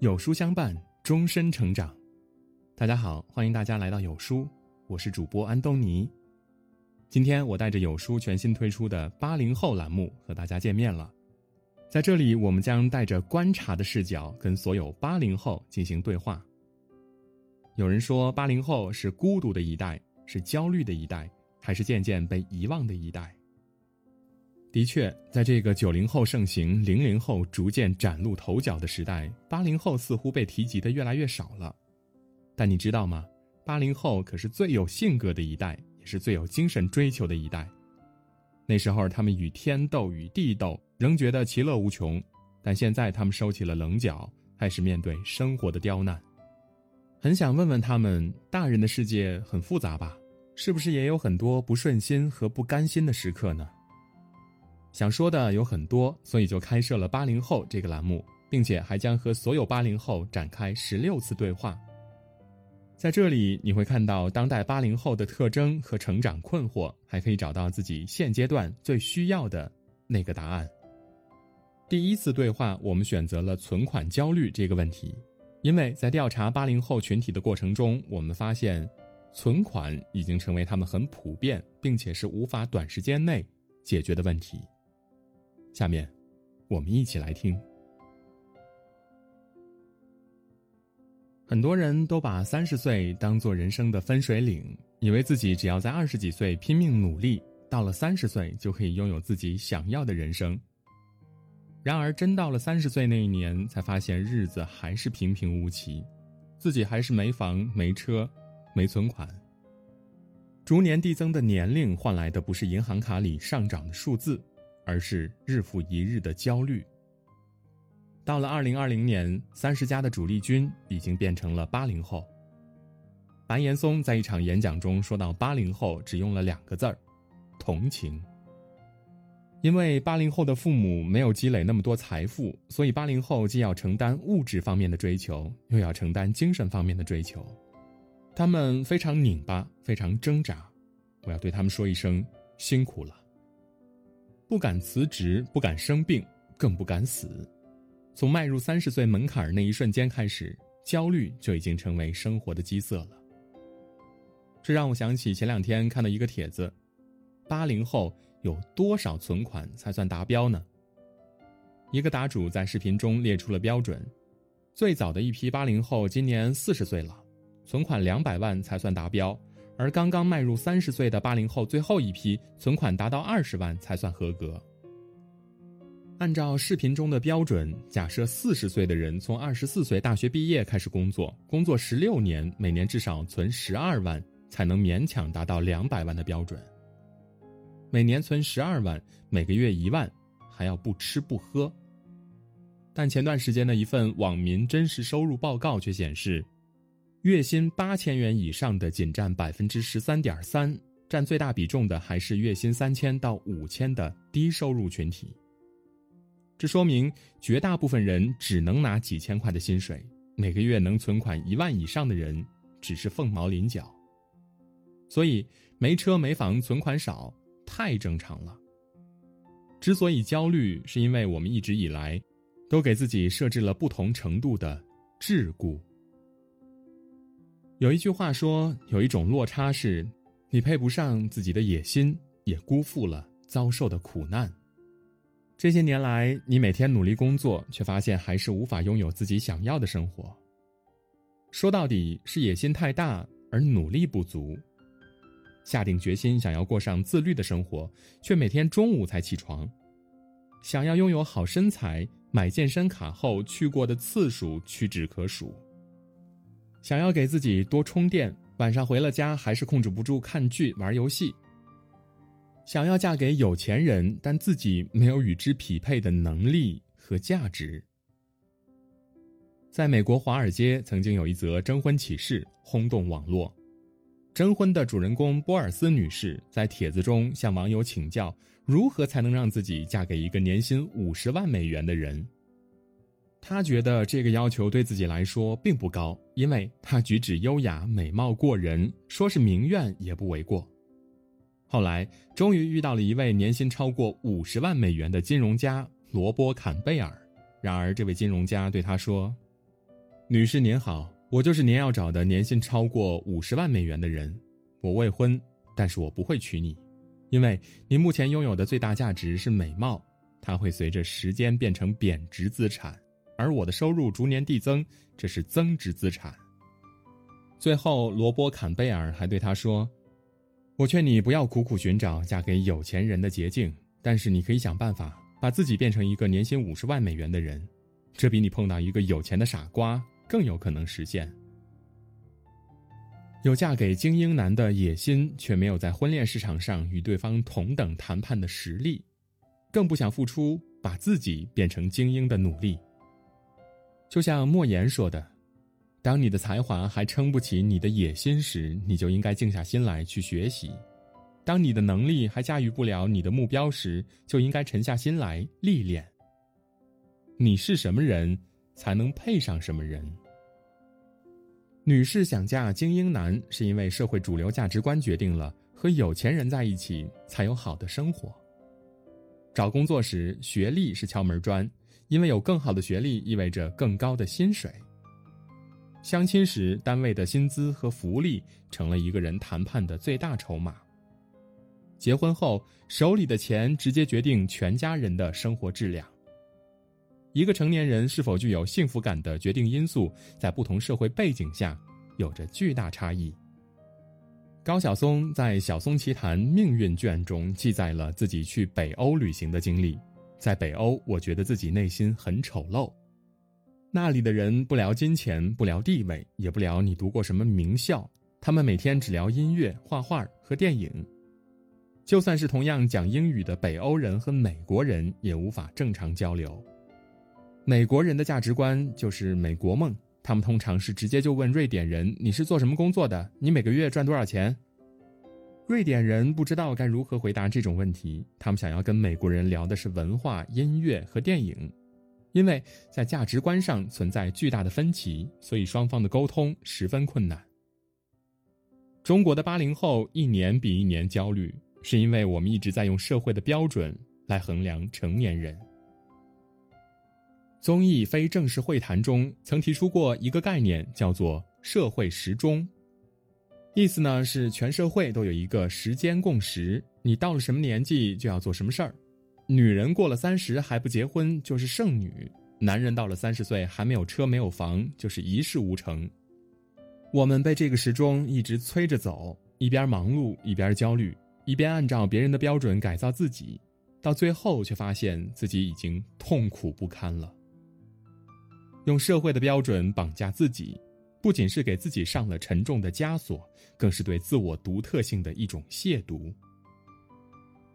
有书相伴，终身成长。大家好，欢迎大家来到有书，我是主播安东尼。今天我带着有书全新推出的八零后栏目和大家见面了。在这里，我们将带着观察的视角，跟所有八零后进行对话。有人说，八零后是孤独的一代，是焦虑的一代，还是渐渐被遗忘的一代？的确，在这个九零后盛行、零零后逐渐崭露头角的时代，八零后似乎被提及的越来越少了。但你知道吗？八零后可是最有性格的一代，也是最有精神追求的一代。那时候，他们与天斗，与地斗，仍觉得其乐无穷；但现在，他们收起了棱角，开始面对生活的刁难。很想问问他们：大人的世界很复杂吧？是不是也有很多不顺心和不甘心的时刻呢？想说的有很多，所以就开设了八零后这个栏目，并且还将和所有八零后展开十六次对话。在这里，你会看到当代八零后的特征和成长困惑，还可以找到自己现阶段最需要的那个答案。第一次对话，我们选择了存款焦虑这个问题，因为在调查八零后群体的过程中，我们发现，存款已经成为他们很普遍，并且是无法短时间内解决的问题。下面，我们一起来听。很多人都把三十岁当做人生的分水岭，以为自己只要在二十几岁拼命努力，到了三十岁就可以拥有自己想要的人生。然而，真到了三十岁那一年，才发现日子还是平平无奇，自己还是没房、没车、没存款。逐年递增的年龄换来的不是银行卡里上涨的数字。而是日复一日的焦虑。到了二零二零年，三十加的主力军已经变成了八零后。白岩松在一场演讲中说到，八零后只用了两个字儿：同情。因为八零后的父母没有积累那么多财富，所以八零后既要承担物质方面的追求，又要承担精神方面的追求。他们非常拧巴，非常挣扎。我要对他们说一声辛苦了。不敢辞职，不敢生病，更不敢死。从迈入三十岁门槛那一瞬间开始，焦虑就已经成为生活的基色了。这让我想起前两天看到一个帖子：八零后有多少存款才算达标呢？一个答主在视频中列出了标准：最早的一批八零后今年四十岁了，存款两百万才算达标。而刚刚迈入三十岁的八零后最后一批，存款达到二十万才算合格。按照视频中的标准，假设四十岁的人从二十四岁大学毕业开始工作，工作十六年，每年至少存十二万，才能勉强达到两百万的标准。每年存十二万，每个月一万，还要不吃不喝。但前段时间的一份网民真实收入报告却显示。月薪八千元以上的仅占百分之十三点三，占最大比重的还是月薪三千到五千的低收入群体。这说明绝大部分人只能拿几千块的薪水，每个月能存款一万以上的人只是凤毛麟角。所以没车没房、存款少太正常了。之所以焦虑，是因为我们一直以来都给自己设置了不同程度的桎梏。有一句话说，有一种落差是，你配不上自己的野心，也辜负了遭受的苦难。这些年来，你每天努力工作，却发现还是无法拥有自己想要的生活。说到底是野心太大，而努力不足。下定决心想要过上自律的生活，却每天中午才起床。想要拥有好身材，买健身卡后去过的次数屈指可数。想要给自己多充电，晚上回了家还是控制不住看剧玩游戏。想要嫁给有钱人，但自己没有与之匹配的能力和价值。在美国华尔街，曾经有一则征婚启事轰动网络。征婚的主人公波尔斯女士在帖子中向网友请教，如何才能让自己嫁给一个年薪五十万美元的人。他觉得这个要求对自己来说并不高，因为他举止优雅、美貌过人，说是名媛也不为过。后来终于遇到了一位年薪超过五十万美元的金融家罗波坎贝尔，然而这位金融家对他说：“女士您好，我就是您要找的年薪超过五十万美元的人。我未婚，但是我不会娶你，因为您目前拥有的最大价值是美貌，它会随着时间变成贬值资产，而我的收入逐年递增，这是增值资产。最后，罗伯·坎贝尔还对他说：“我劝你不要苦苦寻找嫁给有钱人的捷径，但是你可以想办法把自己变成一个年薪五十万美元的人，这比你碰到一个有钱的傻瓜。”更有可能实现。有嫁给精英男的野心，却没有在婚恋市场上与对方同等谈判的实力，更不想付出把自己变成精英的努力。就像莫言说的：“当你的才华还撑不起你的野心时，你就应该静下心来去学习；当你的能力还驾驭不了你的目标时，就应该沉下心来历练。你是什么人？”才能配上什么人？女士想嫁精英男，是因为社会主流价值观决定了和有钱人在一起才有好的生活。找工作时，学历是敲门砖，因为有更好的学历意味着更高的薪水。相亲时，单位的薪资和福利成了一个人谈判的最大筹码。结婚后，手里的钱直接决定全家人的生活质量。一个成年人是否具有幸福感的决定因素，在不同社会背景下有着巨大差异。高晓松在《晓松奇谈命运卷》中记载了自己去北欧旅行的经历。在北欧，我觉得自己内心很丑陋。那里的人不聊金钱，不聊地位，也不聊你读过什么名校，他们每天只聊音乐、画画和电影。就算是同样讲英语的北欧人和美国人，也无法正常交流。美国人的价值观就是美国梦，他们通常是直接就问瑞典人：“你是做什么工作的？你每个月赚多少钱？”瑞典人不知道该如何回答这种问题，他们想要跟美国人聊的是文化、音乐和电影，因为在价值观上存在巨大的分歧，所以双方的沟通十分困难。中国的八零后一年比一年焦虑，是因为我们一直在用社会的标准来衡量成年人。综艺非正式会谈中曾提出过一个概念，叫做“社会时钟”，意思呢是全社会都有一个时间共识，你到了什么年纪就要做什么事儿。女人过了三十还不结婚就是剩女，男人到了三十岁还没有车没有房就是一事无成。我们被这个时钟一直催着走，一边忙碌一边焦虑，一边按照别人的标准改造自己，到最后却发现自己已经痛苦不堪了。用社会的标准绑架自己，不仅是给自己上了沉重的枷锁，更是对自我独特性的一种亵渎。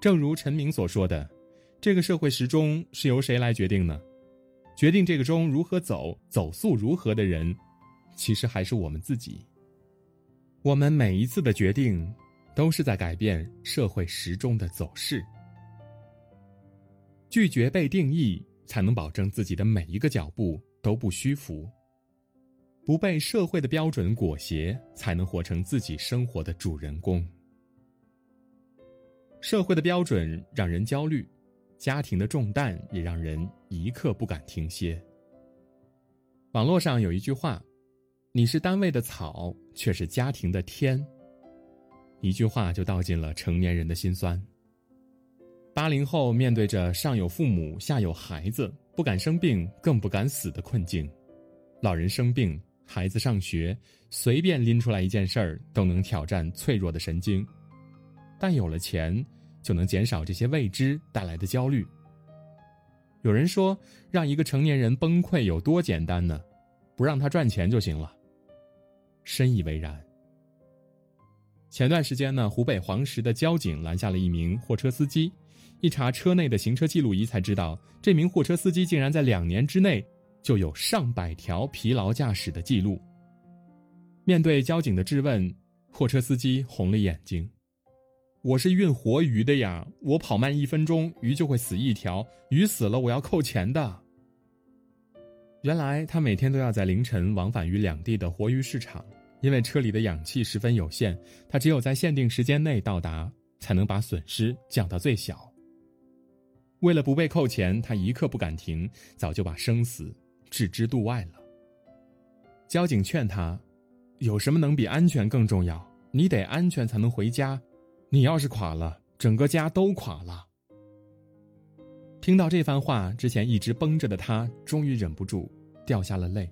正如陈明所说的，这个社会时钟是由谁来决定呢？决定这个钟如何走、走速如何的人，其实还是我们自己。我们每一次的决定，都是在改变社会时钟的走势。拒绝被定义，才能保证自己的每一个脚步。都不虚浮，不被社会的标准裹挟，才能活成自己生活的主人公。社会的标准让人焦虑，家庭的重担也让人一刻不敢停歇。网络上有一句话：“你是单位的草，却是家庭的天。”一句话就道尽了成年人的心酸。八零后面对着上有父母，下有孩子。不敢生病，更不敢死的困境。老人生病，孩子上学，随便拎出来一件事儿都能挑战脆弱的神经。但有了钱，就能减少这些未知带来的焦虑。有人说，让一个成年人崩溃有多简单呢？不让他赚钱就行了。深以为然。前段时间呢，湖北黄石的交警拦下了一名货车司机。一查车内的行车记录仪，才知道这名货车司机竟然在两年之内就有上百条疲劳驾驶的记录。面对交警的质问，货车司机红了眼睛：“我是运活鱼的呀，我跑慢一分钟，鱼就会死一条，鱼死了我要扣钱的。”原来他每天都要在凌晨往返于两地的活鱼市场，因为车里的氧气十分有限，他只有在限定时间内到达，才能把损失降到最小。为了不被扣钱，他一刻不敢停，早就把生死置之度外了。交警劝他：“有什么能比安全更重要？你得安全才能回家。你要是垮了，整个家都垮了。”听到这番话，之前一直绷着的他终于忍不住掉下了泪。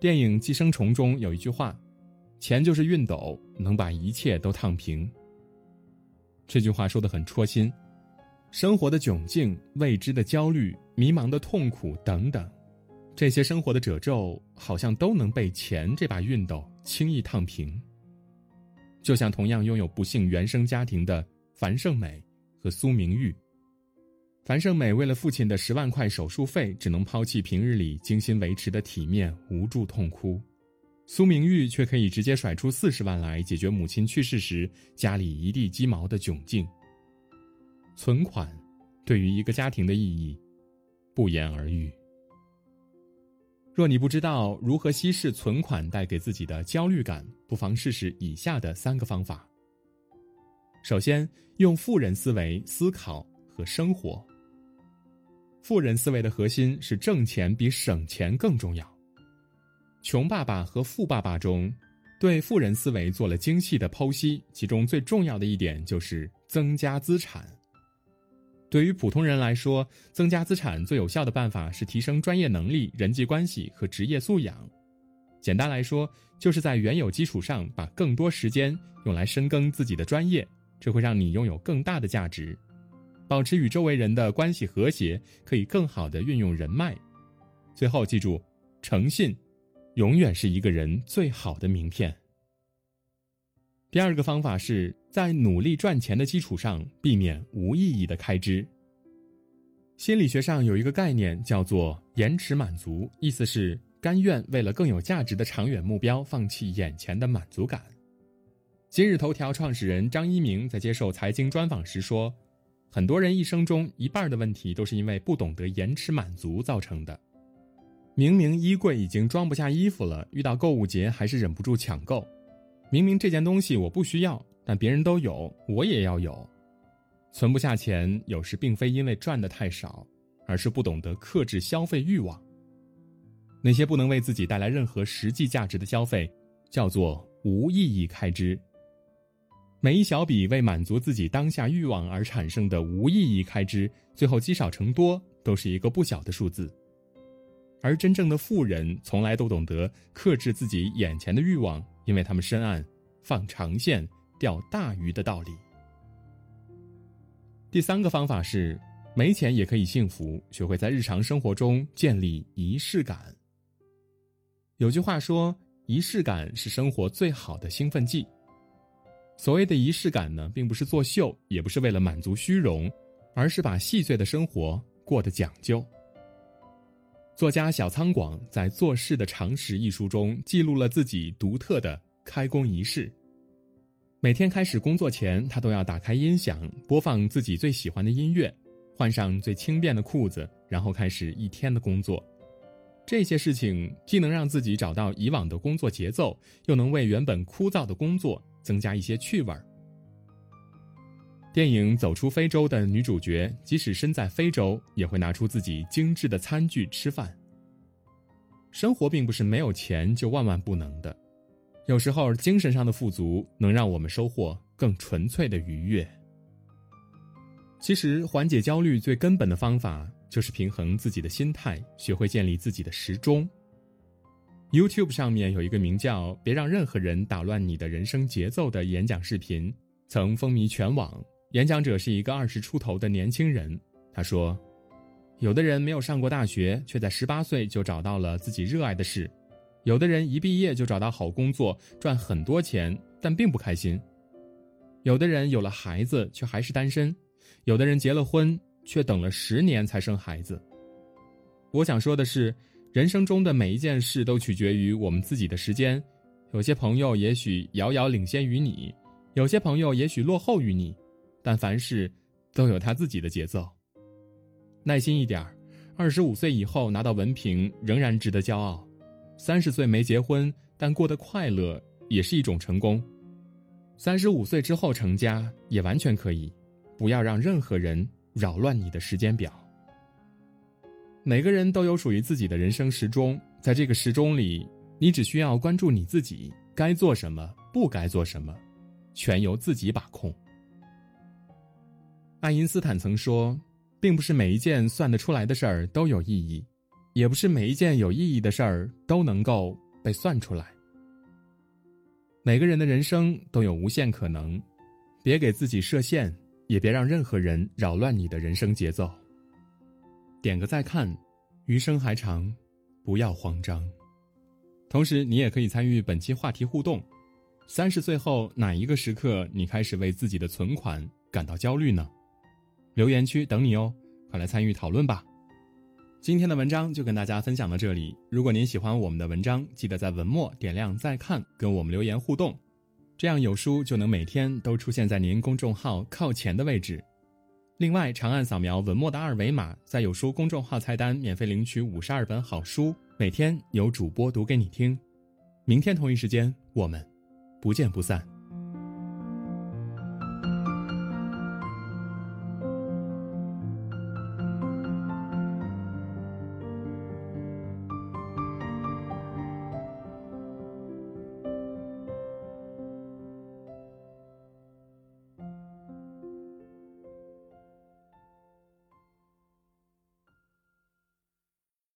电影《寄生虫》中有一句话：“钱就是熨斗，能把一切都烫平。”这句话说的很戳心。生活的窘境、未知的焦虑、迷茫的痛苦等等，这些生活的褶皱，好像都能被钱这把熨斗轻易烫平。就像同样拥有不幸原生家庭的樊胜美和苏明玉。樊胜美为了父亲的十万块手术费，只能抛弃平日里精心维持的体面，无助痛哭；苏明玉却可以直接甩出四十万来解决母亲去世时家里一地鸡毛的窘境。存款，对于一个家庭的意义，不言而喻。若你不知道如何稀释存款带给自己的焦虑感，不妨试试以下的三个方法。首先，用富人思维思考和生活。富人思维的核心是挣钱比省钱更重要。《穷爸爸和富爸爸》中，对富人思维做了精细的剖析，其中最重要的一点就是增加资产。对于普通人来说，增加资产最有效的办法是提升专业能力、人际关系和职业素养。简单来说，就是在原有基础上把更多时间用来深耕自己的专业，这会让你拥有更大的价值。保持与周围人的关系和谐，可以更好的运用人脉。最后记住，诚信永远是一个人最好的名片。第二个方法是在努力赚钱的基础上，避免无意义的开支。心理学上有一个概念叫做延迟满足，意思是甘愿为了更有价值的长远目标，放弃眼前的满足感。今日头条创始人张一鸣在接受财经专访时说。很多人一生中一半的问题都是因为不懂得延迟满足造成的。明明衣柜已经装不下衣服了，遇到购物节还是忍不住抢购。明明这件东西我不需要，但别人都有，我也要有。存不下钱，有时并非因为赚的太少，而是不懂得克制消费欲望。那些不能为自己带来任何实际价值的消费，叫做无意义开支。每一小笔为满足自己当下欲望而产生的无意义开支，最后积少成多，都是一个不小的数字。而真正的富人从来都懂得克制自己眼前的欲望，因为他们深谙放长线钓大鱼的道理。第三个方法是，没钱也可以幸福，学会在日常生活中建立仪式感。有句话说，仪式感是生活最好的兴奋剂。所谓的仪式感呢，并不是作秀，也不是为了满足虚荣，而是把细碎的生活过得讲究。作家小仓广在《做事的常识》一书中记录了自己独特的开工仪式。每天开始工作前，他都要打开音响，播放自己最喜欢的音乐，换上最轻便的裤子，然后开始一天的工作。这些事情既能让自己找到以往的工作节奏，又能为原本枯燥的工作。增加一些趣味儿。电影《走出非洲》的女主角，即使身在非洲，也会拿出自己精致的餐具吃饭。生活并不是没有钱就万万不能的，有时候精神上的富足能让我们收获更纯粹的愉悦。其实，缓解焦虑最根本的方法就是平衡自己的心态，学会建立自己的时钟。YouTube 上面有一个名叫“别让任何人打乱你的人生节奏”的演讲视频，曾风靡全网。演讲者是一个二十出头的年轻人，他说：“有的人没有上过大学，却在十八岁就找到了自己热爱的事；有的人一毕业就找到好工作，赚很多钱，但并不开心；有的人有了孩子却还是单身；有的人结了婚却等了十年才生孩子。”我想说的是。人生中的每一件事都取决于我们自己的时间，有些朋友也许遥遥领先于你，有些朋友也许落后于你，但凡事都有他自己的节奏。耐心一点二十五岁以后拿到文凭仍然值得骄傲，三十岁没结婚但过得快乐也是一种成功，三十五岁之后成家也完全可以，不要让任何人扰乱你的时间表。每个人都有属于自己的人生时钟，在这个时钟里，你只需要关注你自己该做什么，不该做什么，全由自己把控。爱因斯坦曾说：“并不是每一件算得出来的事儿都有意义，也不是每一件有意义的事儿都能够被算出来。”每个人的人生都有无限可能，别给自己设限，也别让任何人扰乱你的人生节奏。点个再看，余生还长，不要慌张。同时，你也可以参与本期话题互动：三十岁后哪一个时刻你开始为自己的存款感到焦虑呢？留言区等你哦，快来参与讨论吧。今天的文章就跟大家分享到这里。如果您喜欢我们的文章，记得在文末点亮再看，跟我们留言互动，这样有书就能每天都出现在您公众号靠前的位置。另外，长按扫描文末的二维码，在有书公众号菜单免费领取五十二本好书，每天有主播读给你听。明天同一时间，我们不见不散。